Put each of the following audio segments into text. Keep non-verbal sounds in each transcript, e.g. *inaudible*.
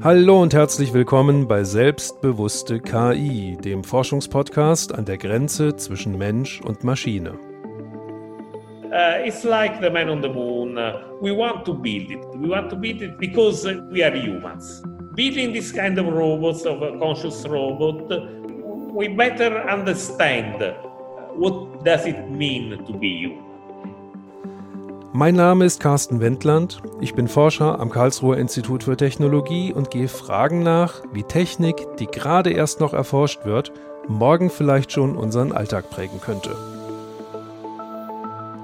Hallo und herzlich willkommen bei Selbstbewusste KI, dem Forschungspodcast an der Grenze zwischen Mensch und Maschine. Uh, it's like the man on the moon. Uh, we want to build it. We want to build it because we are humans. Building this kind of robots, of a conscious robot, we better understand what does it mean to be human. Mein Name ist Carsten Wendland. Ich bin Forscher am Karlsruher Institut für Technologie und gehe Fragen nach, wie Technik, die gerade erst noch erforscht wird, morgen vielleicht schon unseren Alltag prägen könnte.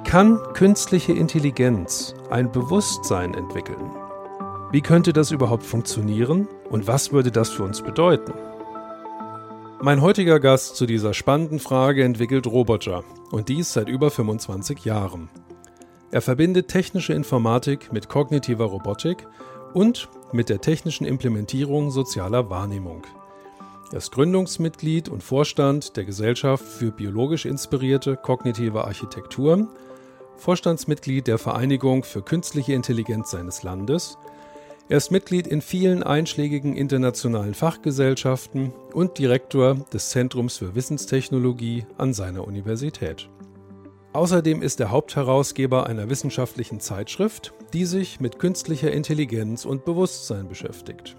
Kann künstliche Intelligenz ein Bewusstsein entwickeln? Wie könnte das überhaupt funktionieren und was würde das für uns bedeuten? Mein heutiger Gast zu dieser spannenden Frage entwickelt Roboter und dies seit über 25 Jahren. Er verbindet technische Informatik mit kognitiver Robotik und mit der technischen Implementierung sozialer Wahrnehmung. Er ist Gründungsmitglied und Vorstand der Gesellschaft für biologisch inspirierte kognitive Architektur, Vorstandsmitglied der Vereinigung für künstliche Intelligenz seines Landes. Er ist Mitglied in vielen einschlägigen internationalen Fachgesellschaften und Direktor des Zentrums für Wissenstechnologie an seiner Universität. Außerdem ist er Hauptherausgeber einer wissenschaftlichen Zeitschrift, die sich mit künstlicher Intelligenz und Bewusstsein beschäftigt.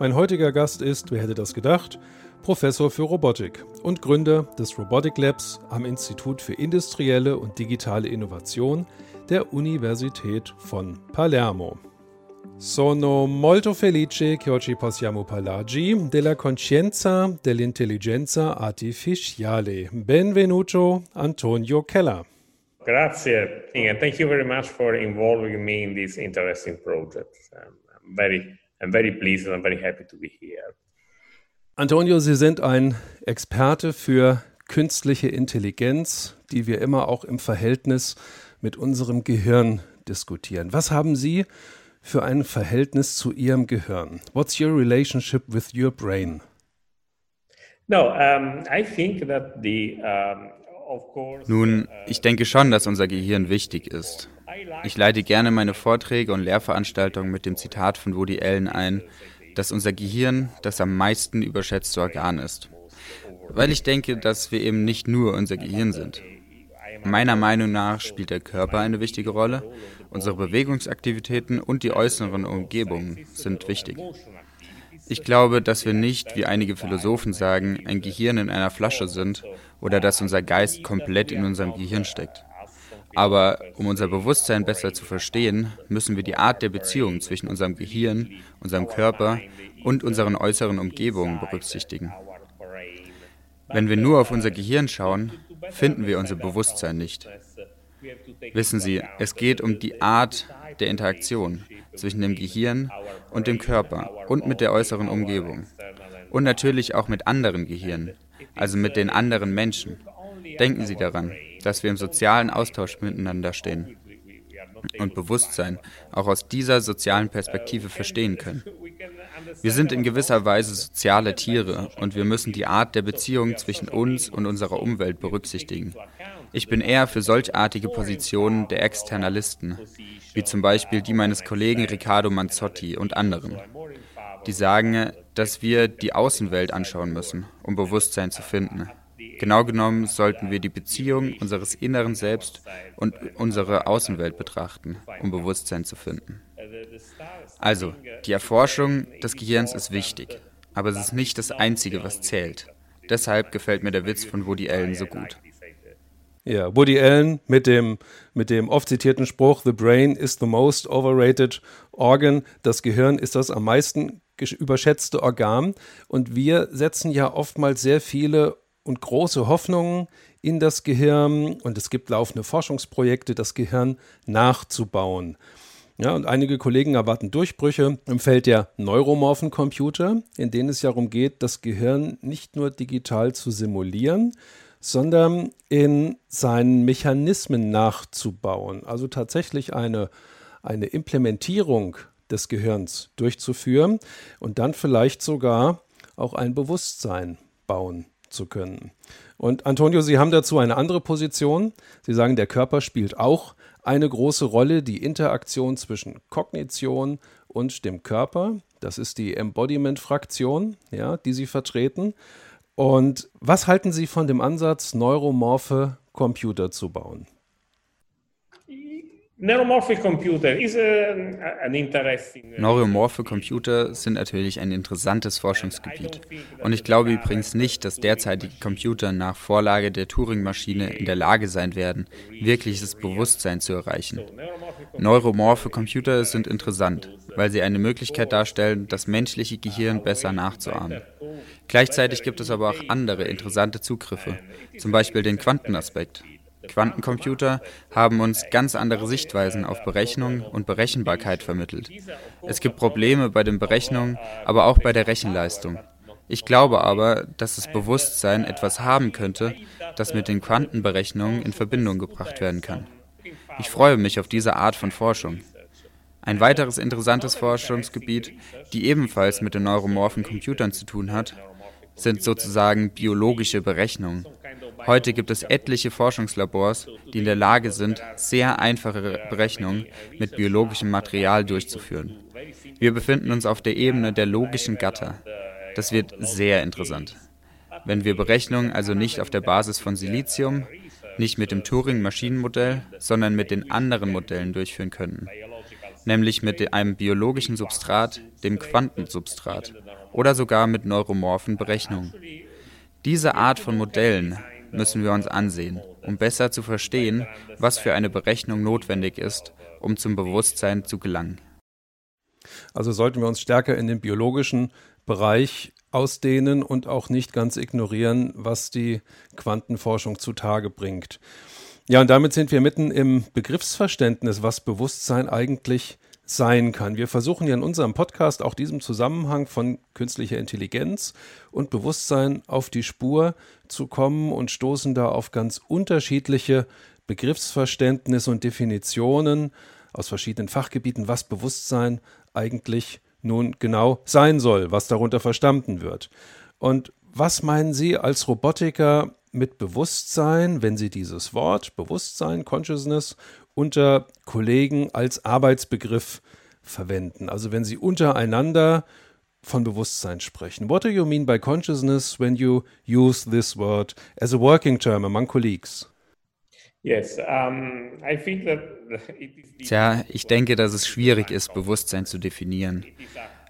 Mein heutiger Gast ist, wer hätte das gedacht, Professor für Robotik und Gründer des Robotic Labs am Institut für industrielle und digitale Innovation der Universität von Palermo. Sono molto felice che oggi possiamo parlarci della coscienza dell'intelligenza artificiale. Benvenuto Antonio Keller. Grazie, and thank you very much for involving me in this interesting project. I'm very, I'm very pleased and I'm very happy to be here. Antonio, Sie sind ein Experte für künstliche Intelligenz, die wir immer auch im Verhältnis mit unserem Gehirn diskutieren. Was haben Sie für ein Verhältnis zu Ihrem Gehirn? What's your relationship with your brain? No, um, I think that the um, nun, uh, ich denke schon, dass unser Gehirn wichtig ist. Ich leite gerne meine Vorträge und Lehrveranstaltungen mit dem Zitat von Woody Allen ein, dass unser Gehirn das am meisten überschätzte Organ ist. Weil ich denke, dass wir eben nicht nur unser Gehirn sind. Meiner Meinung nach spielt der Körper eine wichtige Rolle Unsere Bewegungsaktivitäten und die äußeren Umgebungen sind wichtig. Ich glaube, dass wir nicht, wie einige Philosophen sagen, ein Gehirn in einer Flasche sind oder dass unser Geist komplett in unserem Gehirn steckt. Aber um unser Bewusstsein besser zu verstehen, müssen wir die Art der Beziehung zwischen unserem Gehirn, unserem Körper und unseren äußeren Umgebungen berücksichtigen. Wenn wir nur auf unser Gehirn schauen, finden wir unser Bewusstsein nicht. Wissen Sie, es geht um die Art der Interaktion zwischen dem Gehirn und dem Körper und mit der äußeren Umgebung. Und natürlich auch mit anderen Gehirnen, also mit den anderen Menschen. Denken Sie daran, dass wir im sozialen Austausch miteinander stehen und Bewusstsein auch aus dieser sozialen Perspektive verstehen können. Wir sind in gewisser Weise soziale Tiere und wir müssen die Art der Beziehung zwischen uns und unserer Umwelt berücksichtigen. Ich bin eher für solchartige Positionen der Externalisten, wie zum Beispiel die meines Kollegen Riccardo Manzotti und anderen, die sagen, dass wir die Außenwelt anschauen müssen, um Bewusstsein zu finden. Genau genommen sollten wir die Beziehung unseres inneren Selbst und unsere Außenwelt betrachten, um Bewusstsein zu finden. Also, die Erforschung des Gehirns ist wichtig, aber es ist nicht das Einzige, was zählt. Deshalb gefällt mir der Witz von Woody Allen so gut. Ja, Woody Allen mit dem, mit dem oft zitierten Spruch, The brain is the most overrated organ. Das Gehirn ist das am meisten überschätzte Organ. Und wir setzen ja oftmals sehr viele und große Hoffnungen in das Gehirn. Und es gibt laufende Forschungsprojekte, das Gehirn nachzubauen. Ja, und einige Kollegen erwarten Durchbrüche im Feld der neuromorphen Computer, in denen es ja darum geht, das Gehirn nicht nur digital zu simulieren, sondern in seinen Mechanismen nachzubauen. Also tatsächlich eine, eine Implementierung des Gehirns durchzuführen und dann vielleicht sogar auch ein Bewusstsein bauen zu können. Und Antonio, Sie haben dazu eine andere Position. Sie sagen, der Körper spielt auch eine große Rolle, die Interaktion zwischen Kognition und dem Körper. Das ist die Embodiment-Fraktion, ja, die Sie vertreten. Und was halten Sie von dem Ansatz, neuromorphe Computer zu bauen? Neuromorphe Computer sind natürlich ein interessantes Forschungsgebiet. Und ich glaube übrigens nicht, dass derzeitige Computer nach Vorlage der Turing-Maschine in der Lage sein werden, wirkliches Bewusstsein zu erreichen. Neuromorphe Computer sind interessant, weil sie eine Möglichkeit darstellen, das menschliche Gehirn besser nachzuahmen. Gleichzeitig gibt es aber auch andere interessante Zugriffe, zum Beispiel den Quantenaspekt. Quantencomputer haben uns ganz andere Sichtweisen auf Berechnung und Berechenbarkeit vermittelt. Es gibt Probleme bei den Berechnungen, aber auch bei der Rechenleistung. Ich glaube aber, dass das Bewusstsein etwas haben könnte, das mit den Quantenberechnungen in Verbindung gebracht werden kann. Ich freue mich auf diese Art von Forschung. Ein weiteres interessantes Forschungsgebiet, die ebenfalls mit den neuromorphen Computern zu tun hat, sind sozusagen biologische Berechnungen. Heute gibt es etliche Forschungslabors, die in der Lage sind, sehr einfache Berechnungen mit biologischem Material durchzuführen. Wir befinden uns auf der Ebene der logischen Gatter. Das wird sehr interessant. Wenn wir Berechnungen also nicht auf der Basis von Silizium, nicht mit dem Turing-Maschinenmodell, sondern mit den anderen Modellen durchführen könnten, nämlich mit einem biologischen Substrat, dem Quantensubstrat, oder sogar mit neuromorphen Berechnungen. Diese Art von Modellen müssen wir uns ansehen, um besser zu verstehen, was für eine Berechnung notwendig ist, um zum Bewusstsein zu gelangen. Also sollten wir uns stärker in den biologischen Bereich ausdehnen und auch nicht ganz ignorieren, was die Quantenforschung zutage bringt. Ja, und damit sind wir mitten im Begriffsverständnis, was Bewusstsein eigentlich ist sein kann. Wir versuchen ja in unserem Podcast auch diesem Zusammenhang von künstlicher Intelligenz und Bewusstsein auf die Spur zu kommen und stoßen da auf ganz unterschiedliche Begriffsverständnisse und Definitionen aus verschiedenen Fachgebieten, was Bewusstsein eigentlich nun genau sein soll, was darunter verstanden wird. Und was meinen Sie als Robotiker mit Bewusstsein, wenn Sie dieses Wort Bewusstsein, Consciousness unter Kollegen als Arbeitsbegriff verwenden. Also wenn Sie untereinander von Bewusstsein sprechen. What do you mean by consciousness when you use this word as a working term among colleagues? Tja, ich denke, dass es schwierig ist, Bewusstsein zu definieren.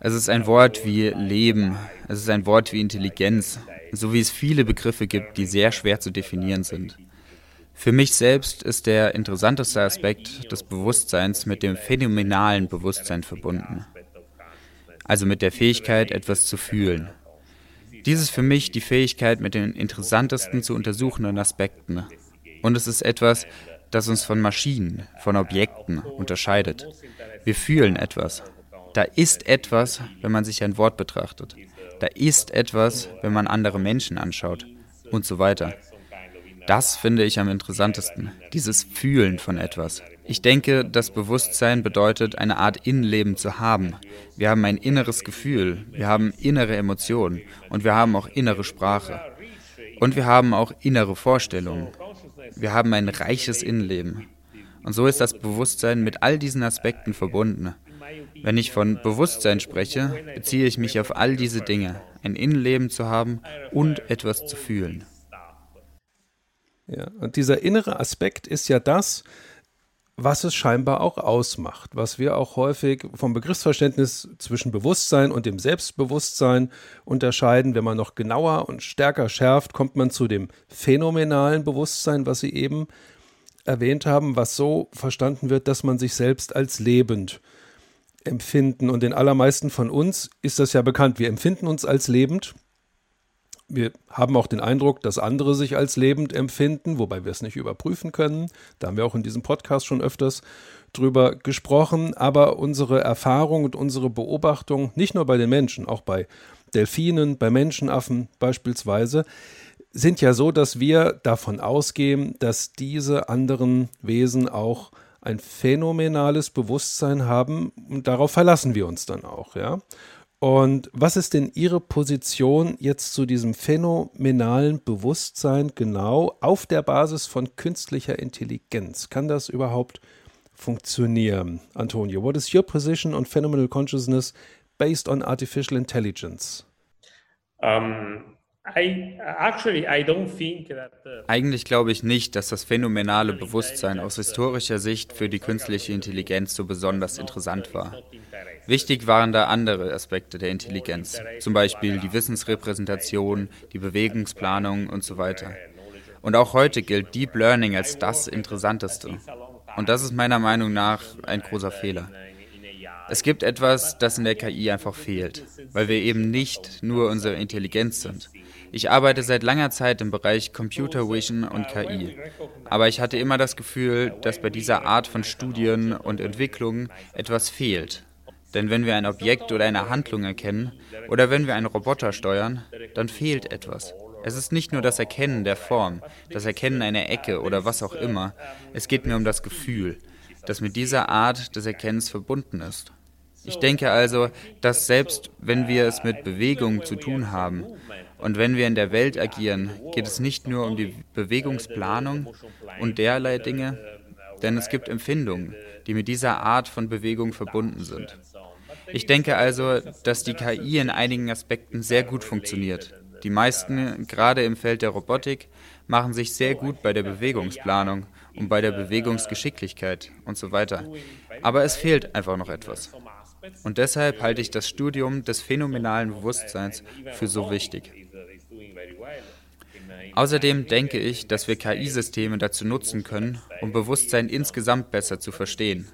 Es ist ein Wort wie Leben, es ist ein Wort wie Intelligenz, so wie es viele Begriffe gibt, die sehr schwer zu definieren sind. Für mich selbst ist der interessanteste Aspekt des Bewusstseins mit dem phänomenalen Bewusstsein verbunden. Also mit der Fähigkeit, etwas zu fühlen. Dies ist für mich die Fähigkeit mit den interessantesten zu untersuchenden Aspekten. Und es ist etwas, das uns von Maschinen, von Objekten unterscheidet. Wir fühlen etwas. Da ist etwas, wenn man sich ein Wort betrachtet. Da ist etwas, wenn man andere Menschen anschaut und so weiter. Das finde ich am interessantesten, dieses Fühlen von etwas. Ich denke, das Bewusstsein bedeutet, eine Art Innenleben zu haben. Wir haben ein inneres Gefühl, wir haben innere Emotionen und wir haben auch innere Sprache. Und wir haben auch innere Vorstellungen. Wir haben ein reiches Innenleben. Und so ist das Bewusstsein mit all diesen Aspekten verbunden. Wenn ich von Bewusstsein spreche, beziehe ich mich auf all diese Dinge, ein Innenleben zu haben und etwas zu fühlen. Ja, und dieser innere Aspekt ist ja das, was es scheinbar auch ausmacht, was wir auch häufig vom Begriffsverständnis zwischen Bewusstsein und dem Selbstbewusstsein unterscheiden. Wenn man noch genauer und stärker schärft, kommt man zu dem phänomenalen Bewusstsein, was Sie eben erwähnt haben, was so verstanden wird, dass man sich selbst als lebend empfinden. Und den allermeisten von uns ist das ja bekannt. Wir empfinden uns als lebend wir haben auch den Eindruck, dass andere sich als lebend empfinden, wobei wir es nicht überprüfen können. Da haben wir auch in diesem Podcast schon öfters drüber gesprochen. Aber unsere Erfahrung und unsere Beobachtung, nicht nur bei den Menschen, auch bei Delfinen, bei Menschenaffen beispielsweise, sind ja so, dass wir davon ausgehen, dass diese anderen Wesen auch ein phänomenales Bewusstsein haben und darauf verlassen wir uns dann auch, ja. Und was ist denn Ihre Position jetzt zu diesem phänomenalen Bewusstsein genau auf der Basis von künstlicher Intelligenz? Kann das überhaupt funktionieren? Antonio, what is your position on phenomenal consciousness based on artificial intelligence? Um, eigentlich glaube ich nicht, dass das phänomenale Bewusstsein aus historischer Sicht für die künstliche Intelligenz so besonders interessant war. Wichtig waren da andere Aspekte der Intelligenz, zum Beispiel die Wissensrepräsentation, die Bewegungsplanung und so weiter. Und auch heute gilt Deep Learning als das Interessanteste. Und das ist meiner Meinung nach ein großer Fehler. Es gibt etwas, das in der KI einfach fehlt, weil wir eben nicht nur unsere Intelligenz sind. Ich arbeite seit langer Zeit im Bereich Computer Vision und KI, aber ich hatte immer das Gefühl, dass bei dieser Art von Studien und Entwicklungen etwas fehlt. Denn wenn wir ein Objekt oder eine Handlung erkennen oder wenn wir einen Roboter steuern, dann fehlt etwas. Es ist nicht nur das Erkennen der Form, das Erkennen einer Ecke oder was auch immer. Es geht mir um das Gefühl, das mit dieser Art des Erkennens verbunden ist. Ich denke also, dass selbst wenn wir es mit Bewegung zu tun haben und wenn wir in der Welt agieren, geht es nicht nur um die Bewegungsplanung und derlei Dinge, denn es gibt Empfindungen, die mit dieser Art von Bewegung verbunden sind. Ich denke also, dass die KI in einigen Aspekten sehr gut funktioniert. Die meisten, gerade im Feld der Robotik, machen sich sehr gut bei der Bewegungsplanung und bei der Bewegungsgeschicklichkeit und so weiter. Aber es fehlt einfach noch etwas. Und deshalb halte ich das Studium des phänomenalen Bewusstseins für so wichtig. Außerdem denke ich, dass wir KI-Systeme dazu nutzen können, um Bewusstsein insgesamt besser zu verstehen.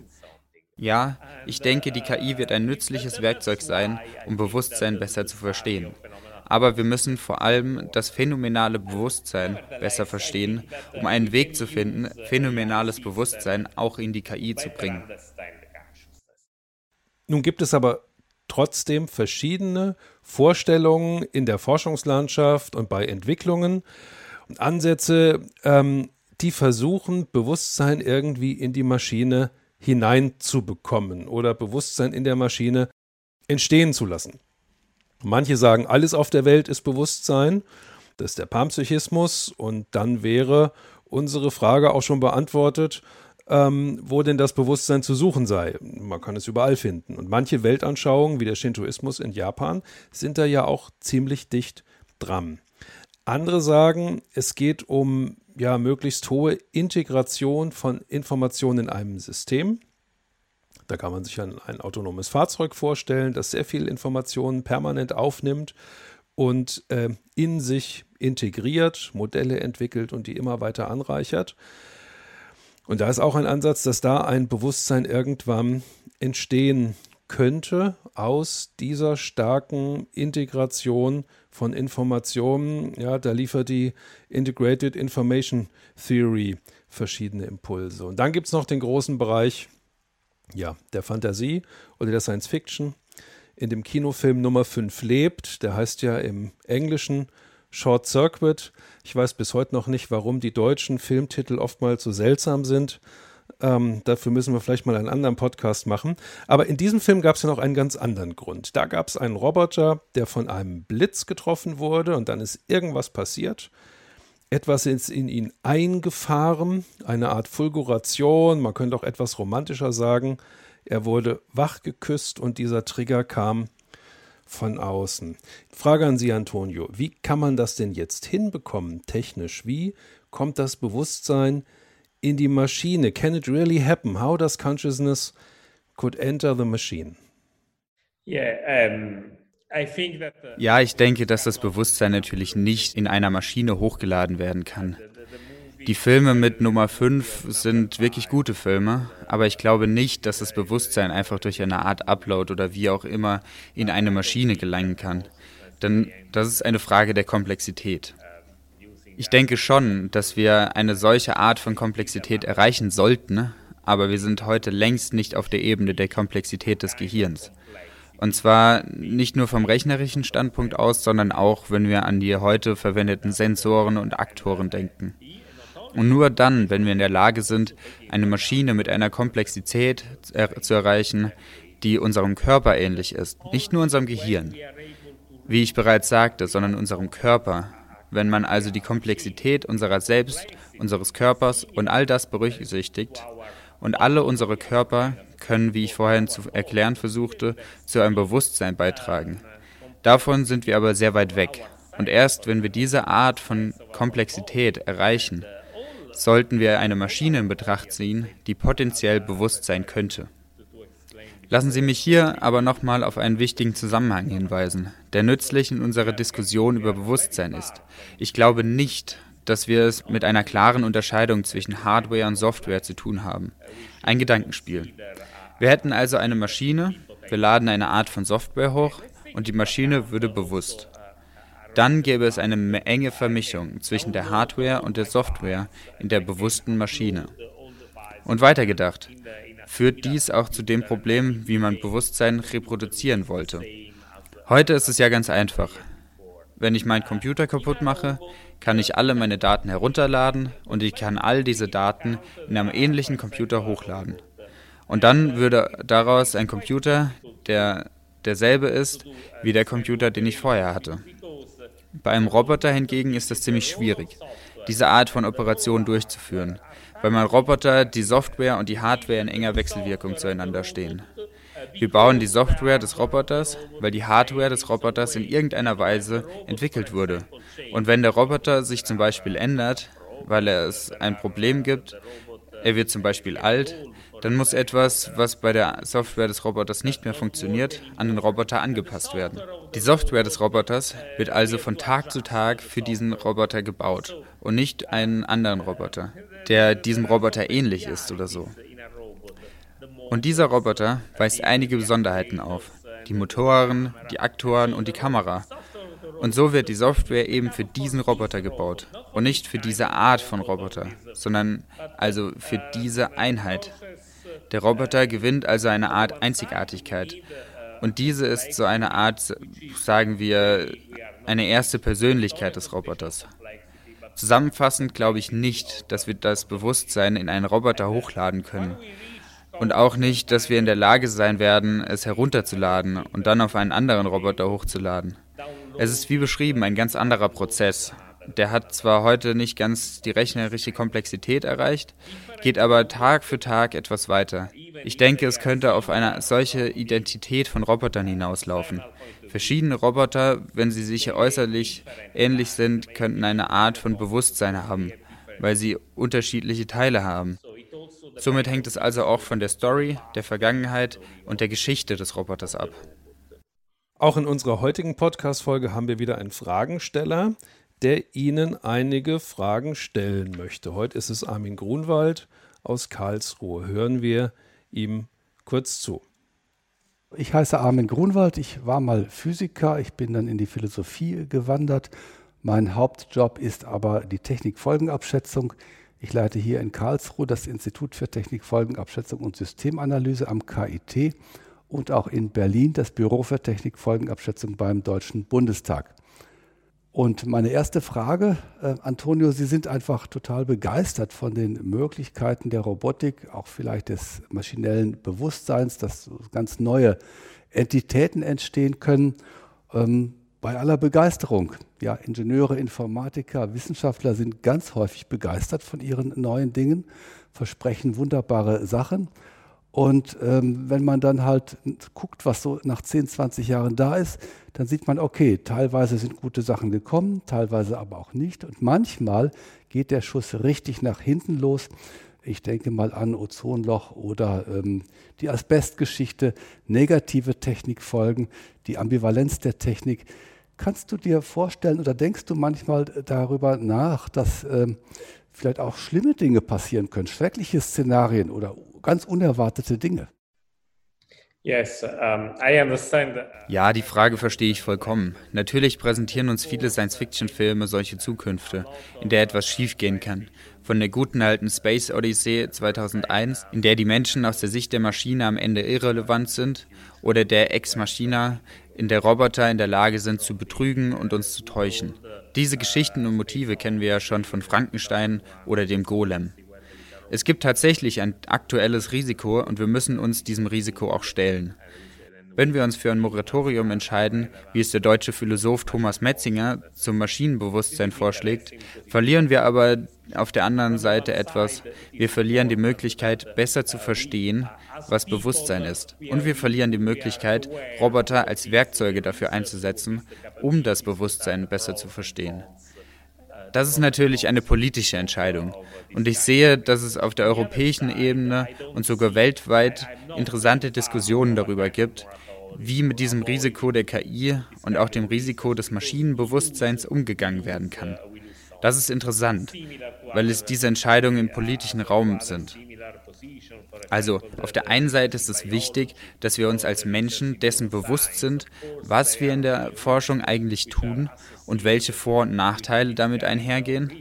Ja, ich denke, die KI wird ein nützliches Werkzeug sein, um Bewusstsein besser zu verstehen. Aber wir müssen vor allem das phänomenale Bewusstsein besser verstehen, um einen Weg zu finden, phänomenales Bewusstsein auch in die KI zu bringen. Nun gibt es aber trotzdem verschiedene Vorstellungen in der Forschungslandschaft und bei Entwicklungen und Ansätze, ähm, die versuchen, Bewusstsein irgendwie in die Maschine hineinzubekommen oder Bewusstsein in der Maschine entstehen zu lassen. Manche sagen, alles auf der Welt ist Bewusstsein. Das ist der Panpsychismus. Und dann wäre unsere Frage auch schon beantwortet, ähm, wo denn das Bewusstsein zu suchen sei. Man kann es überall finden. Und manche Weltanschauungen, wie der Shintoismus in Japan, sind da ja auch ziemlich dicht dran. Andere sagen, es geht um ja möglichst hohe Integration von Informationen in einem System. Da kann man sich ein, ein autonomes Fahrzeug vorstellen, das sehr viel Informationen permanent aufnimmt und äh, in sich integriert, Modelle entwickelt und die immer weiter anreichert. Und da ist auch ein Ansatz, dass da ein Bewusstsein irgendwann entstehen könnte aus dieser starken Integration von Informationen. Ja, da liefert die Integrated Information Theory verschiedene Impulse. Und dann gibt es noch den großen Bereich ja, der Fantasie oder der Science Fiction. In dem Kinofilm Nummer 5 lebt, der heißt ja im Englischen Short Circuit. Ich weiß bis heute noch nicht, warum die deutschen Filmtitel oftmals so seltsam sind. Ähm, dafür müssen wir vielleicht mal einen anderen Podcast machen. Aber in diesem Film gab es ja noch einen ganz anderen Grund. Da gab es einen Roboter, der von einem Blitz getroffen wurde und dann ist irgendwas passiert. Etwas ist in ihn eingefahren, eine Art Fulguration, man könnte auch etwas romantischer sagen. Er wurde wach geküsst und dieser Trigger kam von außen. Frage an Sie, Antonio, wie kann man das denn jetzt hinbekommen, technisch? Wie kommt das Bewusstsein in die Maschine? Can it really happen? How does consciousness could enter the machine? Yeah, um, ja, ich denke, dass das Bewusstsein natürlich nicht in einer Maschine hochgeladen werden kann. Die Filme mit Nummer 5 sind wirklich gute Filme, aber ich glaube nicht, dass das Bewusstsein einfach durch eine Art Upload oder wie auch immer in eine Maschine gelangen kann. Denn das ist eine Frage der Komplexität. Ich denke schon, dass wir eine solche Art von Komplexität erreichen sollten, aber wir sind heute längst nicht auf der Ebene der Komplexität des Gehirns. Und zwar nicht nur vom rechnerischen Standpunkt aus, sondern auch, wenn wir an die heute verwendeten Sensoren und Aktoren denken. Und nur dann, wenn wir in der Lage sind, eine Maschine mit einer Komplexität zu erreichen, die unserem Körper ähnlich ist, nicht nur unserem Gehirn, wie ich bereits sagte, sondern unserem Körper. Wenn man also die Komplexität unserer selbst, unseres Körpers und all das berücksichtigt und alle unsere Körper können, wie ich vorhin zu erklären versuchte, zu einem Bewusstsein beitragen. Davon sind wir aber sehr weit weg. Und erst wenn wir diese Art von Komplexität erreichen, sollten wir eine Maschine in Betracht ziehen, die potenziell bewusst sein könnte. Lassen Sie mich hier aber nochmal auf einen wichtigen Zusammenhang hinweisen, der nützlich in unserer Diskussion über Bewusstsein ist. Ich glaube nicht, dass wir es mit einer klaren Unterscheidung zwischen Hardware und Software zu tun haben. Ein Gedankenspiel. Wir hätten also eine Maschine, wir laden eine Art von Software hoch und die Maschine würde bewusst. Dann gäbe es eine enge Vermischung zwischen der Hardware und der Software in der bewussten Maschine. Und weitergedacht, führt dies auch zu dem Problem, wie man Bewusstsein reproduzieren wollte. Heute ist es ja ganz einfach. Wenn ich meinen Computer kaputt mache, kann ich alle meine Daten herunterladen und ich kann all diese Daten in einem ähnlichen Computer hochladen. Und dann würde daraus ein Computer, der derselbe ist wie der Computer, den ich vorher hatte. Bei einem Roboter hingegen ist es ziemlich schwierig, diese Art von Operation durchzuführen, weil beim Roboter die Software und die Hardware in enger Wechselwirkung zueinander stehen. Wir bauen die Software des Roboters, weil die Hardware des Roboters in irgendeiner Weise entwickelt wurde. Und wenn der Roboter sich zum Beispiel ändert, weil es ein Problem gibt, er wird zum Beispiel alt, dann muss etwas, was bei der Software des Roboters nicht mehr funktioniert, an den Roboter angepasst werden. Die Software des Roboters wird also von Tag zu Tag für diesen Roboter gebaut und nicht einen anderen Roboter, der diesem Roboter ähnlich ist oder so. Und dieser Roboter weist einige Besonderheiten auf. Die Motoren, die Aktoren und die Kamera. Und so wird die Software eben für diesen Roboter gebaut und nicht für diese Art von Roboter, sondern also für diese Einheit. Der Roboter gewinnt also eine Art Einzigartigkeit. Und diese ist so eine Art, sagen wir, eine erste Persönlichkeit des Roboters. Zusammenfassend glaube ich nicht, dass wir das Bewusstsein in einen Roboter hochladen können. Und auch nicht, dass wir in der Lage sein werden, es herunterzuladen und dann auf einen anderen Roboter hochzuladen. Es ist wie beschrieben ein ganz anderer Prozess. Der hat zwar heute nicht ganz die rechnerische Komplexität erreicht, geht aber Tag für Tag etwas weiter. Ich denke, es könnte auf eine solche Identität von Robotern hinauslaufen. Verschiedene Roboter, wenn sie sich äußerlich ähnlich sind, könnten eine Art von Bewusstsein haben, weil sie unterschiedliche Teile haben. Somit hängt es also auch von der Story, der Vergangenheit und der Geschichte des Roboters ab. Auch in unserer heutigen Podcast-Folge haben wir wieder einen Fragensteller, der Ihnen einige Fragen stellen möchte. Heute ist es Armin Grunwald aus Karlsruhe. Hören wir ihm kurz zu. Ich heiße Armin Grunwald, ich war mal Physiker, ich bin dann in die Philosophie gewandert. Mein Hauptjob ist aber die Technikfolgenabschätzung. Ich leite hier in Karlsruhe das Institut für Technikfolgenabschätzung und Systemanalyse am KIT und auch in Berlin das Büro für Technikfolgenabschätzung beim Deutschen Bundestag. Und meine erste Frage, äh, Antonio, Sie sind einfach total begeistert von den Möglichkeiten der Robotik, auch vielleicht des maschinellen Bewusstseins, dass ganz neue Entitäten entstehen können. Ähm, bei aller Begeisterung, ja, Ingenieure, Informatiker, Wissenschaftler sind ganz häufig begeistert von ihren neuen Dingen, versprechen wunderbare Sachen. Und ähm, wenn man dann halt guckt, was so nach 10, 20 Jahren da ist, dann sieht man, okay, teilweise sind gute Sachen gekommen, teilweise aber auch nicht. Und manchmal geht der Schuss richtig nach hinten los. Ich denke mal an Ozonloch oder ähm, die Asbestgeschichte, negative Technikfolgen, die Ambivalenz der Technik. Kannst du dir vorstellen oder denkst du manchmal darüber nach, dass ähm, vielleicht auch schlimme Dinge passieren können, schreckliche Szenarien oder ganz unerwartete Dinge? Ja, die Frage verstehe ich vollkommen. Natürlich präsentieren uns viele Science-Fiction-Filme solche Zukünfte, in der etwas schiefgehen kann. Von der guten alten Space Odyssey 2001, in der die Menschen aus der Sicht der Maschine am Ende irrelevant sind, oder der Ex Machina, in der Roboter in der Lage sind zu betrügen und uns zu täuschen. Diese Geschichten und Motive kennen wir ja schon von Frankenstein oder dem Golem. Es gibt tatsächlich ein aktuelles Risiko und wir müssen uns diesem Risiko auch stellen. Wenn wir uns für ein Moratorium entscheiden, wie es der deutsche Philosoph Thomas Metzinger zum Maschinenbewusstsein vorschlägt, verlieren wir aber auf der anderen Seite etwas. Wir verlieren die Möglichkeit, besser zu verstehen, was Bewusstsein ist. Und wir verlieren die Möglichkeit, Roboter als Werkzeuge dafür einzusetzen, um das Bewusstsein besser zu verstehen. Das ist natürlich eine politische Entscheidung. Und ich sehe, dass es auf der europäischen Ebene und sogar weltweit interessante Diskussionen darüber gibt, wie mit diesem Risiko der KI und auch dem Risiko des Maschinenbewusstseins umgegangen werden kann. Das ist interessant, weil es diese Entscheidungen im politischen Raum sind. Also auf der einen Seite ist es wichtig, dass wir uns als Menschen dessen bewusst sind, was wir in der Forschung eigentlich tun und welche Vor- und Nachteile damit einhergehen.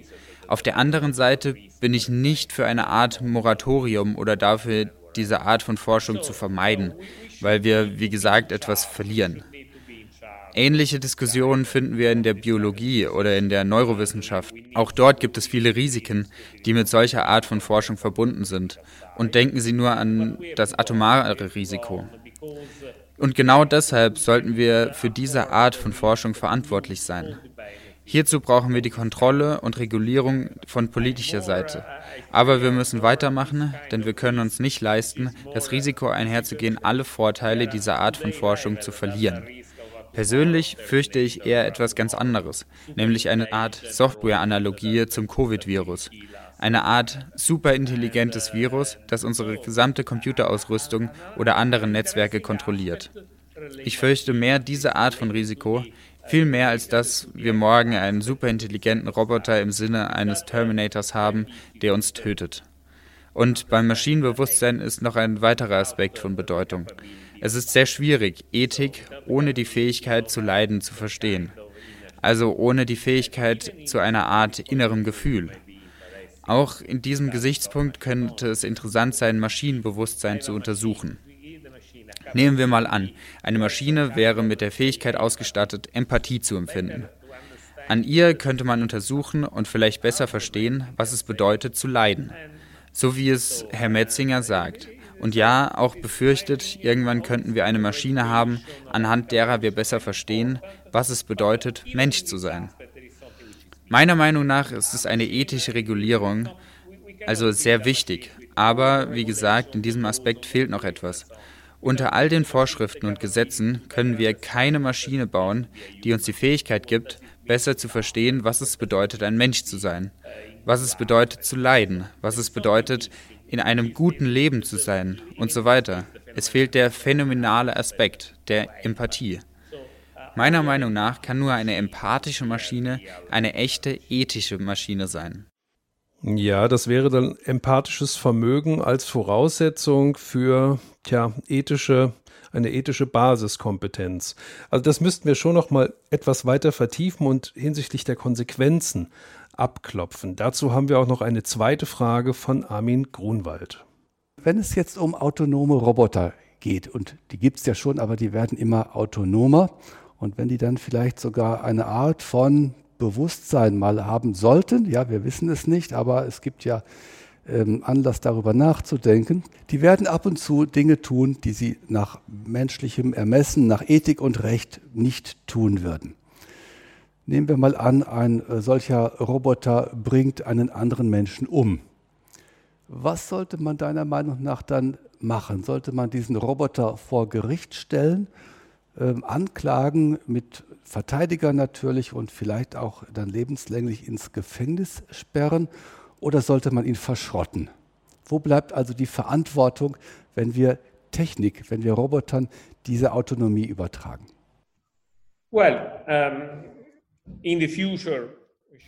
Auf der anderen Seite bin ich nicht für eine Art Moratorium oder dafür, diese Art von Forschung zu vermeiden, weil wir, wie gesagt, etwas verlieren. Ähnliche Diskussionen finden wir in der Biologie oder in der Neurowissenschaft. Auch dort gibt es viele Risiken, die mit solcher Art von Forschung verbunden sind. Und denken Sie nur an das atomare Risiko. Und genau deshalb sollten wir für diese Art von Forschung verantwortlich sein. Hierzu brauchen wir die Kontrolle und Regulierung von politischer Seite. Aber wir müssen weitermachen, denn wir können uns nicht leisten, das Risiko einherzugehen, alle Vorteile dieser Art von Forschung zu verlieren. Persönlich fürchte ich eher etwas ganz anderes, nämlich eine Art Software-Analogie zum Covid-Virus. Eine Art superintelligentes Virus, das unsere gesamte Computerausrüstung oder andere Netzwerke kontrolliert. Ich fürchte mehr diese Art von Risiko, viel mehr als dass wir morgen einen superintelligenten Roboter im Sinne eines Terminators haben, der uns tötet. Und beim Maschinenbewusstsein ist noch ein weiterer Aspekt von Bedeutung. Es ist sehr schwierig, Ethik ohne die Fähigkeit zu leiden zu verstehen. Also ohne die Fähigkeit zu einer Art innerem Gefühl. Auch in diesem Gesichtspunkt könnte es interessant sein, Maschinenbewusstsein zu untersuchen. Nehmen wir mal an, eine Maschine wäre mit der Fähigkeit ausgestattet, Empathie zu empfinden. An ihr könnte man untersuchen und vielleicht besser verstehen, was es bedeutet zu leiden. So wie es Herr Metzinger sagt und ja auch befürchtet, irgendwann könnten wir eine Maschine haben, anhand derer wir besser verstehen, was es bedeutet, Mensch zu sein. Meiner Meinung nach ist es eine ethische Regulierung, also sehr wichtig. Aber wie gesagt, in diesem Aspekt fehlt noch etwas. Unter all den Vorschriften und Gesetzen können wir keine Maschine bauen, die uns die Fähigkeit gibt, besser zu verstehen, was es bedeutet, ein Mensch zu sein, was es bedeutet zu leiden, was es bedeutet, in einem guten Leben zu sein und so weiter. Es fehlt der phänomenale Aspekt der Empathie. Meiner Meinung nach kann nur eine empathische Maschine eine echte ethische Maschine sein. Ja, das wäre dann empathisches Vermögen als Voraussetzung für tja, ethische eine ethische Basiskompetenz. Also das müssten wir schon noch mal etwas weiter vertiefen und hinsichtlich der Konsequenzen abklopfen. Dazu haben wir auch noch eine zweite Frage von Armin Grunwald. Wenn es jetzt um autonome Roboter geht, und die gibt es ja schon, aber die werden immer autonomer, und wenn die dann vielleicht sogar eine Art von Bewusstsein mal haben sollten, ja, wir wissen es nicht, aber es gibt ja ähm, Anlass darüber nachzudenken, die werden ab und zu Dinge tun, die sie nach menschlichem Ermessen, nach Ethik und Recht nicht tun würden. Nehmen wir mal an, ein äh, solcher Roboter bringt einen anderen Menschen um. Was sollte man deiner Meinung nach dann machen? Sollte man diesen Roboter vor Gericht stellen, anklagen mit Verteidiger natürlich und vielleicht auch dann lebenslänglich ins Gefängnis sperren oder sollte man ihn verschrotten? Wo bleibt also die Verantwortung, wenn wir Technik, wenn wir Robotern diese Autonomie übertragen? Well, um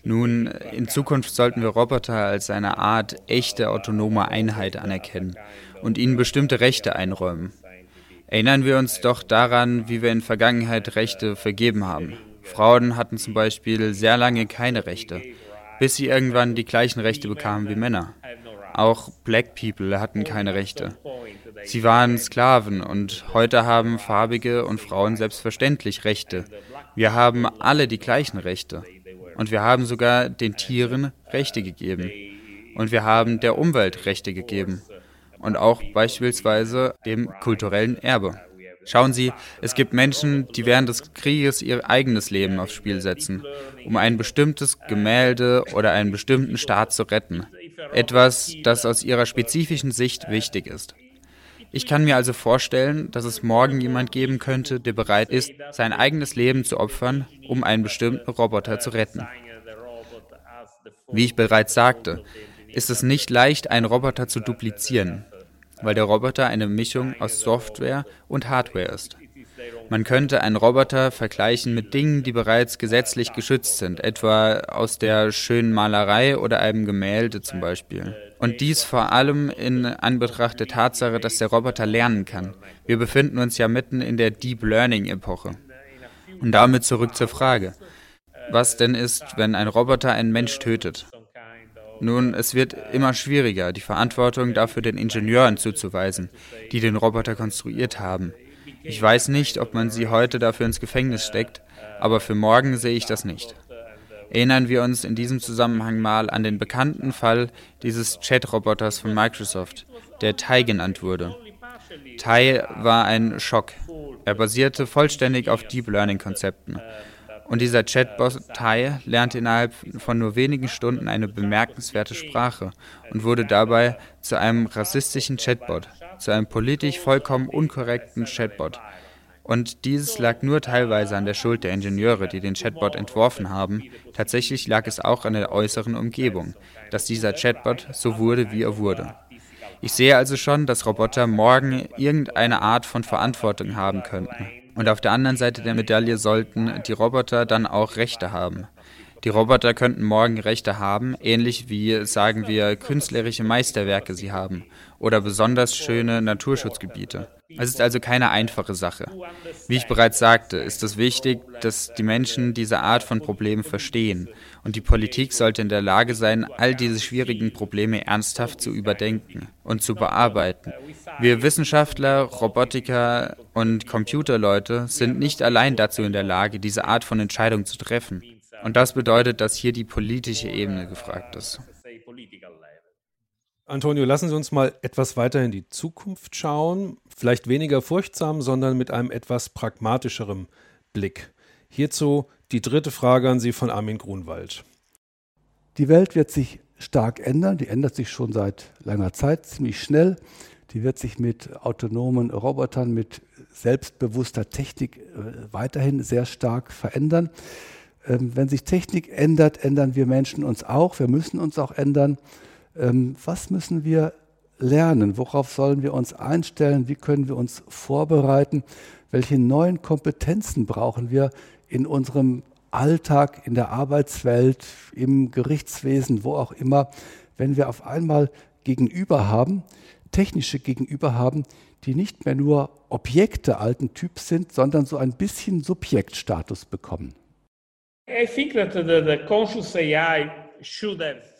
nun, in Zukunft sollten wir Roboter als eine Art echte autonome Einheit anerkennen und ihnen bestimmte Rechte einräumen. Erinnern wir uns doch daran, wie wir in Vergangenheit Rechte vergeben haben. Frauen hatten zum Beispiel sehr lange keine Rechte, bis sie irgendwann die gleichen Rechte bekamen wie Männer. Auch Black People hatten keine Rechte. Sie waren Sklaven und heute haben Farbige und Frauen selbstverständlich Rechte. Wir haben alle die gleichen Rechte. Und wir haben sogar den Tieren Rechte gegeben. Und wir haben der Umwelt Rechte gegeben. Und auch beispielsweise dem kulturellen Erbe. Schauen Sie, es gibt Menschen, die während des Krieges ihr eigenes Leben aufs Spiel setzen, um ein bestimmtes Gemälde oder einen bestimmten Staat zu retten. Etwas, das aus ihrer spezifischen Sicht wichtig ist. Ich kann mir also vorstellen, dass es morgen jemand geben könnte, der bereit ist, sein eigenes Leben zu opfern, um einen bestimmten Roboter zu retten. Wie ich bereits sagte, ist es nicht leicht, einen Roboter zu duplizieren weil der Roboter eine Mischung aus Software und Hardware ist. Man könnte einen Roboter vergleichen mit Dingen, die bereits gesetzlich geschützt sind, etwa aus der schönen Malerei oder einem Gemälde zum Beispiel. Und dies vor allem in Anbetracht der Tatsache, dass der Roboter lernen kann. Wir befinden uns ja mitten in der Deep Learning-Epoche. Und damit zurück zur Frage. Was denn ist, wenn ein Roboter einen Mensch tötet? Nun, es wird immer schwieriger, die Verantwortung dafür den Ingenieuren zuzuweisen, die den Roboter konstruiert haben. Ich weiß nicht, ob man sie heute dafür ins Gefängnis steckt, aber für morgen sehe ich das nicht. Erinnern wir uns in diesem Zusammenhang mal an den bekannten Fall dieses Chat-Roboters von Microsoft, der Tai genannt wurde. Tai war ein Schock. Er basierte vollständig auf Deep Learning-Konzepten und dieser Chatbot Tai lernte innerhalb von nur wenigen Stunden eine bemerkenswerte Sprache und wurde dabei zu einem rassistischen Chatbot, zu einem politisch vollkommen unkorrekten Chatbot. Und dieses lag nur teilweise an der Schuld der Ingenieure, die den Chatbot entworfen haben. Tatsächlich lag es auch an der äußeren Umgebung, dass dieser Chatbot so wurde, wie er wurde. Ich sehe also schon, dass Roboter morgen irgendeine Art von Verantwortung haben könnten. Und auf der anderen Seite der Medaille sollten die Roboter dann auch Rechte haben. Die Roboter könnten morgen Rechte haben, ähnlich wie, sagen wir, künstlerische Meisterwerke sie haben oder besonders schöne Naturschutzgebiete. Es ist also keine einfache Sache. Wie ich bereits sagte, ist es wichtig, dass die Menschen diese Art von Problemen verstehen und die Politik sollte in der Lage sein, all diese schwierigen Probleme ernsthaft zu überdenken und zu bearbeiten. Wir Wissenschaftler, Robotiker und Computerleute sind nicht allein dazu in der Lage, diese Art von Entscheidung zu treffen. Und das bedeutet, dass hier die politische Ebene gefragt ist. Antonio, lassen Sie uns mal etwas weiter in die Zukunft schauen. Vielleicht weniger furchtsam, sondern mit einem etwas pragmatischerem Blick. Hierzu die dritte Frage an Sie von Armin Grunwald. Die Welt wird sich stark ändern. Die ändert sich schon seit langer Zeit ziemlich schnell. Die wird sich mit autonomen Robotern, mit selbstbewusster Technik äh, weiterhin sehr stark verändern. Ähm, wenn sich Technik ändert, ändern wir Menschen uns auch. Wir müssen uns auch ändern. Ähm, was müssen wir lernen? Worauf sollen wir uns einstellen? Wie können wir uns vorbereiten? Welche neuen Kompetenzen brauchen wir in unserem Alltag, in der Arbeitswelt, im Gerichtswesen, wo auch immer, wenn wir auf einmal Gegenüber haben, technische Gegenüber haben, die nicht mehr nur Objekte alten Typs sind, sondern so ein bisschen Subjektstatus bekommen.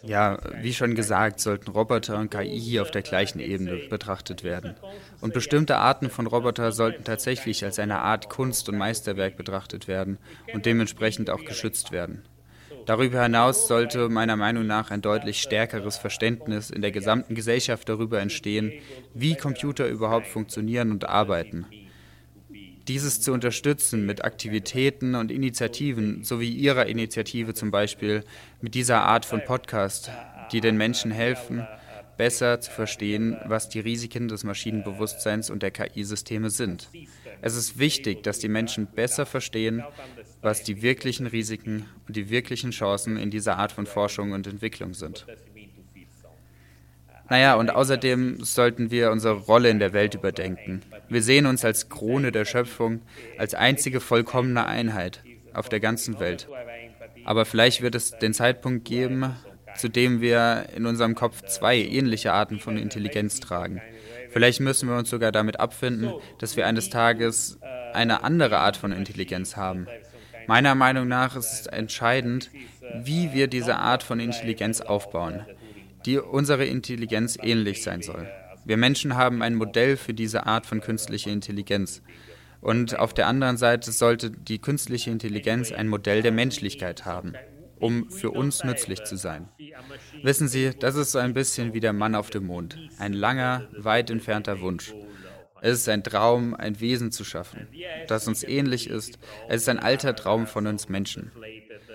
Ja, wie schon gesagt, sollten Roboter und KI hier auf der gleichen Ebene betrachtet werden. Und bestimmte Arten von Roboter sollten tatsächlich als eine Art Kunst und Meisterwerk betrachtet werden und dementsprechend auch geschützt werden. Darüber hinaus sollte meiner Meinung nach ein deutlich stärkeres Verständnis in der gesamten Gesellschaft darüber entstehen, wie Computer überhaupt funktionieren und arbeiten dieses zu unterstützen mit Aktivitäten und Initiativen, so wie Ihrer Initiative zum Beispiel, mit dieser Art von Podcast, die den Menschen helfen, besser zu verstehen, was die Risiken des Maschinenbewusstseins und der KI-Systeme sind. Es ist wichtig, dass die Menschen besser verstehen, was die wirklichen Risiken und die wirklichen Chancen in dieser Art von Forschung und Entwicklung sind. Naja, und außerdem sollten wir unsere Rolle in der Welt überdenken. Wir sehen uns als Krone der Schöpfung, als einzige vollkommene Einheit auf der ganzen Welt. Aber vielleicht wird es den Zeitpunkt geben, zu dem wir in unserem Kopf zwei ähnliche Arten von Intelligenz tragen. Vielleicht müssen wir uns sogar damit abfinden, dass wir eines Tages eine andere Art von Intelligenz haben. Meiner Meinung nach ist es entscheidend, wie wir diese Art von Intelligenz aufbauen die unserer Intelligenz ähnlich sein soll. Wir Menschen haben ein Modell für diese Art von künstlicher Intelligenz. Und auf der anderen Seite sollte die künstliche Intelligenz ein Modell der Menschlichkeit haben, um für uns nützlich zu sein. Wissen Sie, das ist so ein bisschen wie der Mann auf dem Mond. Ein langer, weit entfernter Wunsch. Es ist ein Traum, ein Wesen zu schaffen, das uns ähnlich ist. Es ist ein alter Traum von uns Menschen.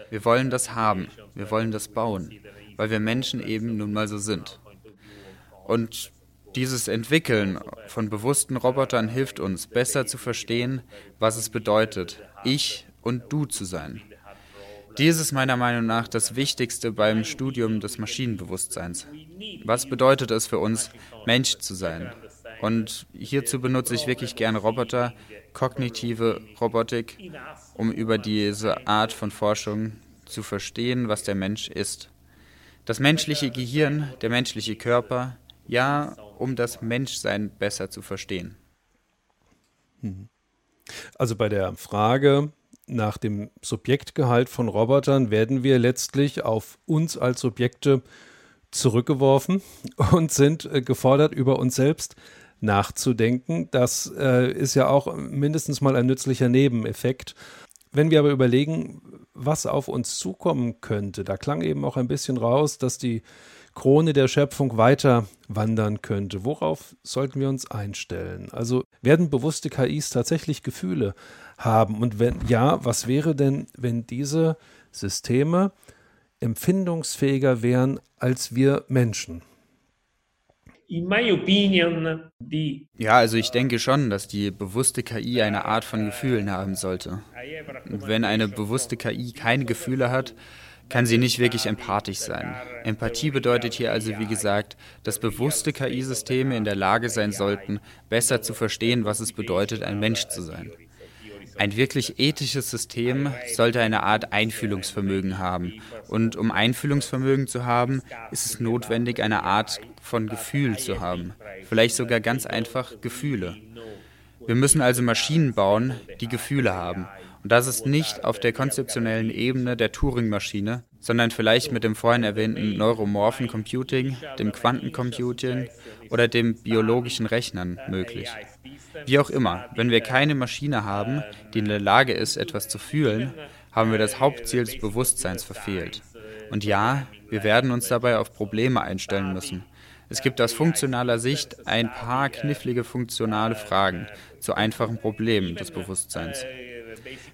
Wir wollen das haben, wir wollen das bauen, weil wir Menschen eben nun mal so sind. Und dieses Entwickeln von bewussten Robotern hilft uns, besser zu verstehen, was es bedeutet, ich und du zu sein. Dies ist meiner Meinung nach das Wichtigste beim Studium des Maschinenbewusstseins. Was bedeutet es für uns, Mensch zu sein? Und hierzu benutze ich wirklich gerne Roboter, kognitive Robotik, um über diese Art von Forschung zu verstehen, was der Mensch ist. Das menschliche Gehirn, der menschliche Körper, ja, um das Menschsein besser zu verstehen. Mhm. Also bei der Frage nach dem Subjektgehalt von Robotern werden wir letztlich auf uns als Subjekte zurückgeworfen *laughs* und sind äh, gefordert, über uns selbst nachzudenken. Das äh, ist ja auch mindestens mal ein nützlicher Nebeneffekt. Wenn wir aber überlegen, was auf uns zukommen könnte, da klang eben auch ein bisschen raus, dass die Krone der Schöpfung weiter wandern könnte. Worauf sollten wir uns einstellen? Also werden bewusste KIs tatsächlich Gefühle haben? Und wenn ja, was wäre denn, wenn diese Systeme empfindungsfähiger wären als wir Menschen? Ja, also ich denke schon, dass die bewusste KI eine Art von Gefühlen haben sollte. Wenn eine bewusste KI keine Gefühle hat, kann sie nicht wirklich empathisch sein. Empathie bedeutet hier also, wie gesagt, dass bewusste KI-Systeme in der Lage sein sollten, besser zu verstehen, was es bedeutet, ein Mensch zu sein. Ein wirklich ethisches System sollte eine Art Einfühlungsvermögen haben. Und um Einfühlungsvermögen zu haben, ist es notwendig, eine Art von Gefühl zu haben. Vielleicht sogar ganz einfach Gefühle. Wir müssen also Maschinen bauen, die Gefühle haben. Und das ist nicht auf der konzeptionellen Ebene der Turing-Maschine, sondern vielleicht mit dem vorhin erwähnten neuromorphen Computing, dem Quantencomputing oder dem biologischen Rechnern möglich. Wie auch immer, wenn wir keine Maschine haben, die in der Lage ist, etwas zu fühlen, haben wir das Hauptziel des Bewusstseins verfehlt. Und ja, wir werden uns dabei auf Probleme einstellen müssen. Es gibt aus funktionaler Sicht ein paar knifflige funktionale Fragen zu einfachen Problemen des Bewusstseins.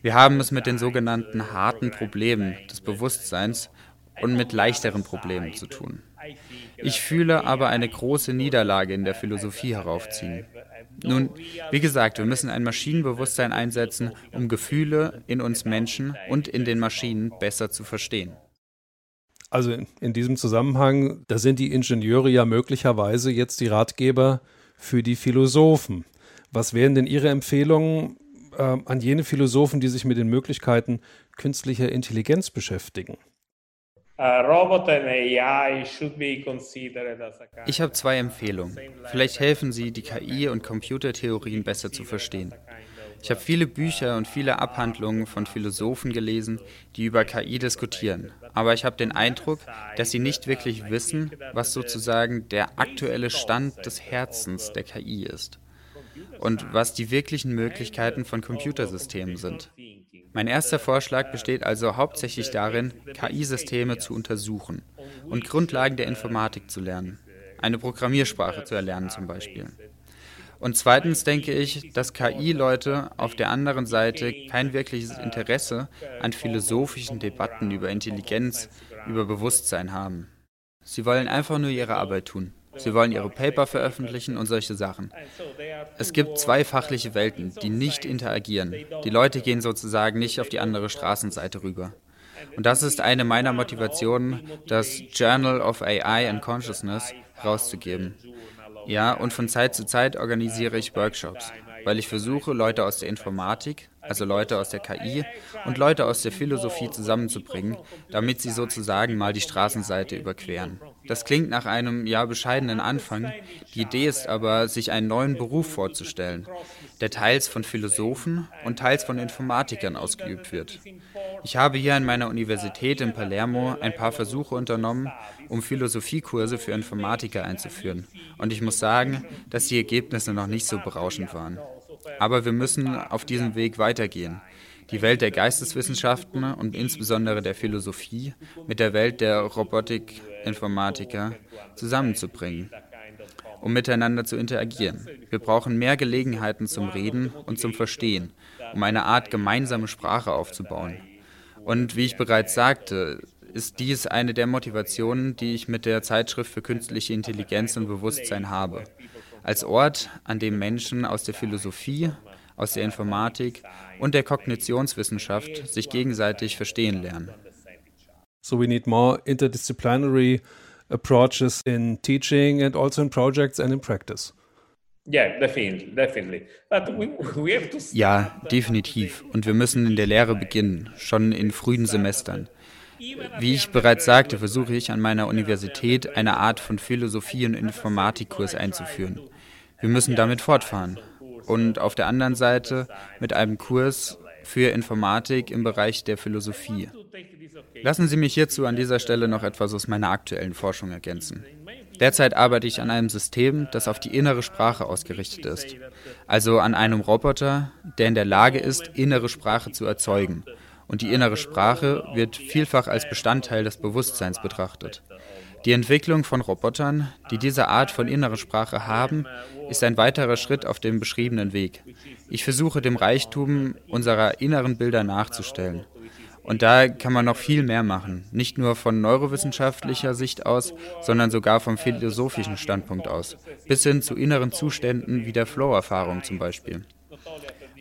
Wir haben es mit den sogenannten harten Problemen des Bewusstseins und mit leichteren Problemen zu tun. Ich fühle aber eine große Niederlage in der Philosophie heraufziehen. Nun, wie gesagt, wir müssen ein Maschinenbewusstsein einsetzen, um Gefühle in uns Menschen und in den Maschinen besser zu verstehen. Also in, diesem Zusammenhang, da sind die Ingenieure ja möglicherweise jetzt die Ratgeber für die Philosophen. Was wären denn Ihre Empfehlungen äh, an jene Philosophen, die sich mit den Möglichkeiten künstlicher Intelligenz beschäftigen? Ich habe zwei Empfehlungen. Vielleicht helfen sie, die KI und Computertheorien besser zu verstehen. Ich habe viele Bücher und viele Abhandlungen von Philosophen gelesen, die über KI diskutieren. Aber ich habe den Eindruck, dass sie nicht wirklich wissen, was sozusagen der aktuelle Stand des Herzens der KI ist und was die wirklichen Möglichkeiten von Computersystemen sind. Mein erster Vorschlag besteht also hauptsächlich darin, KI-Systeme zu untersuchen und Grundlagen der Informatik zu lernen, eine Programmiersprache zu erlernen zum Beispiel. Und zweitens denke ich, dass KI-Leute auf der anderen Seite kein wirkliches Interesse an philosophischen Debatten über Intelligenz, über Bewusstsein haben. Sie wollen einfach nur ihre Arbeit tun. Sie wollen ihre Paper veröffentlichen und solche Sachen. Es gibt zwei fachliche Welten, die nicht interagieren. Die Leute gehen sozusagen nicht auf die andere Straßenseite rüber. Und das ist eine meiner Motivationen, das Journal of AI and Consciousness rauszugeben. Ja, und von Zeit zu Zeit organisiere ich Workshops, weil ich versuche, Leute aus der Informatik, also Leute aus der KI und Leute aus der Philosophie zusammenzubringen, damit sie sozusagen mal die Straßenseite überqueren. Das klingt nach einem ja bescheidenen Anfang. Die Idee ist aber, sich einen neuen Beruf vorzustellen, der teils von Philosophen und teils von Informatikern ausgeübt wird. Ich habe hier an meiner Universität in Palermo ein paar Versuche unternommen, um Philosophiekurse für Informatiker einzuführen. Und ich muss sagen, dass die Ergebnisse noch nicht so berauschend waren. Aber wir müssen auf diesem Weg weitergehen. Die Welt der Geisteswissenschaften und insbesondere der Philosophie mit der Welt der Robotik-Informatiker zusammenzubringen. um miteinander zu interagieren. Wir brauchen mehr Gelegenheiten zum Reden und zum Verstehen, um eine Art gemeinsame Sprache aufzubauen. Und wie ich bereits sagte, ist dies eine der Motivationen, die ich mit der Zeitschrift für künstliche Intelligenz und Bewusstsein habe. Als Ort, an dem Menschen aus der Philosophie, aus der Informatik und der Kognitionswissenschaft sich gegenseitig verstehen lernen. So we need more interdisciplinary approaches in teaching and also in projects and in practice. Ja, definitiv. Und wir müssen in der Lehre beginnen, schon in frühen Semestern. Wie ich bereits sagte, versuche ich an meiner Universität eine Art von Philosophie- und Informatikkurs einzuführen. Wir müssen damit fortfahren. Und auf der anderen Seite mit einem Kurs für Informatik im Bereich der Philosophie. Lassen Sie mich hierzu an dieser Stelle noch etwas aus meiner aktuellen Forschung ergänzen. Derzeit arbeite ich an einem System, das auf die innere Sprache ausgerichtet ist. Also an einem Roboter, der in der Lage ist, innere Sprache zu erzeugen. Und die innere Sprache wird vielfach als Bestandteil des Bewusstseins betrachtet. Die Entwicklung von Robotern, die diese Art von innerer Sprache haben, ist ein weiterer Schritt auf dem beschriebenen Weg. Ich versuche dem Reichtum unserer inneren Bilder nachzustellen. Und da kann man noch viel mehr machen, nicht nur von neurowissenschaftlicher Sicht aus, sondern sogar vom philosophischen Standpunkt aus, bis hin zu inneren Zuständen wie der Flow-Erfahrung zum Beispiel.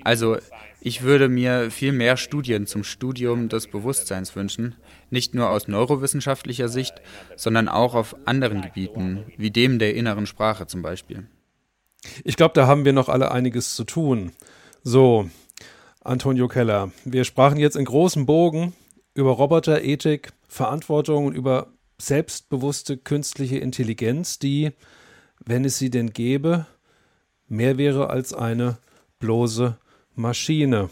Also, ich würde mir viel mehr Studien zum Studium des Bewusstseins wünschen, nicht nur aus neurowissenschaftlicher Sicht, sondern auch auf anderen Gebieten, wie dem der inneren Sprache zum Beispiel. Ich glaube, da haben wir noch alle einiges zu tun. So, Antonio Keller. Wir sprachen jetzt in großem Bogen über Roboter, Ethik, Verantwortung und über selbstbewusste künstliche Intelligenz, die, wenn es sie denn gäbe, mehr wäre als eine bloße Maschine.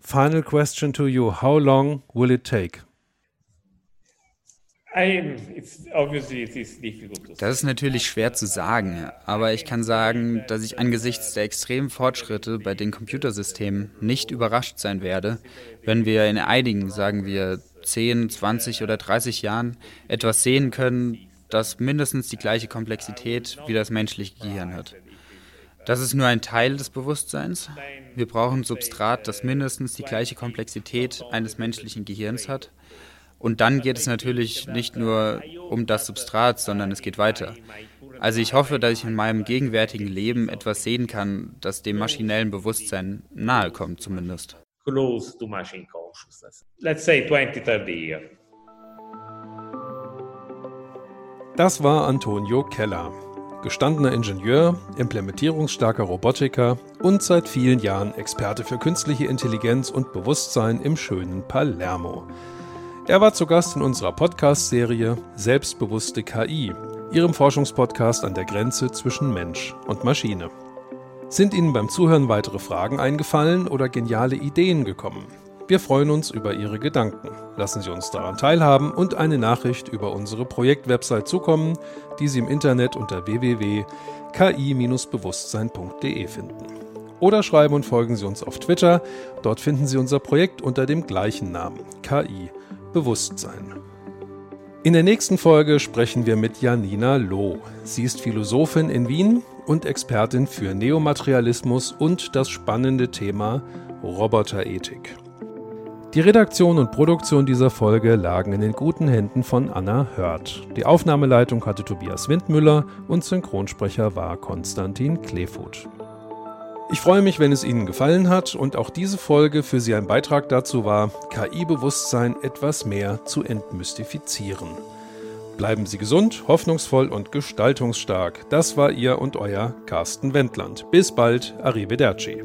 Final question to you. How long will it take? Das ist natürlich schwer zu sagen, aber ich kann sagen, dass ich angesichts der extremen Fortschritte bei den Computersystemen nicht überrascht sein werde, wenn wir in einigen, sagen wir 10, 20 oder 30 Jahren etwas sehen können, das mindestens die gleiche Komplexität wie das menschliche Gehirn hat. Das ist nur ein Teil des Bewusstseins. Wir brauchen Substrat, das mindestens die gleiche Komplexität eines menschlichen Gehirns hat. Und dann geht es natürlich nicht nur um das Substrat, sondern es geht weiter. Also ich hoffe, dass ich in meinem gegenwärtigen Leben etwas sehen kann, das dem maschinellen Bewusstsein nahe kommt zumindest. Close to machine consciousness. Let's say 20, 30 years. Das war Antonio Keller, gestandener Ingenieur, implementierungsstarker Robotiker und seit vielen Jahren Experte für künstliche Intelligenz und Bewusstsein im schönen Palermo. Er war zu Gast in unserer Podcast-Serie Selbstbewusste KI, Ihrem Forschungspodcast an der Grenze zwischen Mensch und Maschine. Sind Ihnen beim Zuhören weitere Fragen eingefallen oder geniale Ideen gekommen? Wir freuen uns über Ihre Gedanken. Lassen Sie uns daran teilhaben und eine Nachricht über unsere Projektwebsite zukommen, die Sie im Internet unter www.ki-bewusstsein.de finden. Oder schreiben und folgen Sie uns auf Twitter. Dort finden Sie unser Projekt unter dem gleichen Namen, KI Bewusstsein. In der nächsten Folge sprechen wir mit Janina Loh. Sie ist Philosophin in Wien und Expertin für Neomaterialismus und das spannende Thema Roboterethik. Die Redaktion und Produktion dieser Folge lagen in den guten Händen von Anna Hört. Die Aufnahmeleitung hatte Tobias Windmüller und Synchronsprecher war Konstantin Kleefuth. Ich freue mich, wenn es Ihnen gefallen hat und auch diese Folge für Sie ein Beitrag dazu war, KI-Bewusstsein etwas mehr zu entmystifizieren. Bleiben Sie gesund, hoffnungsvoll und gestaltungsstark. Das war Ihr und Euer Carsten Wendland. Bis bald, Arrivederci.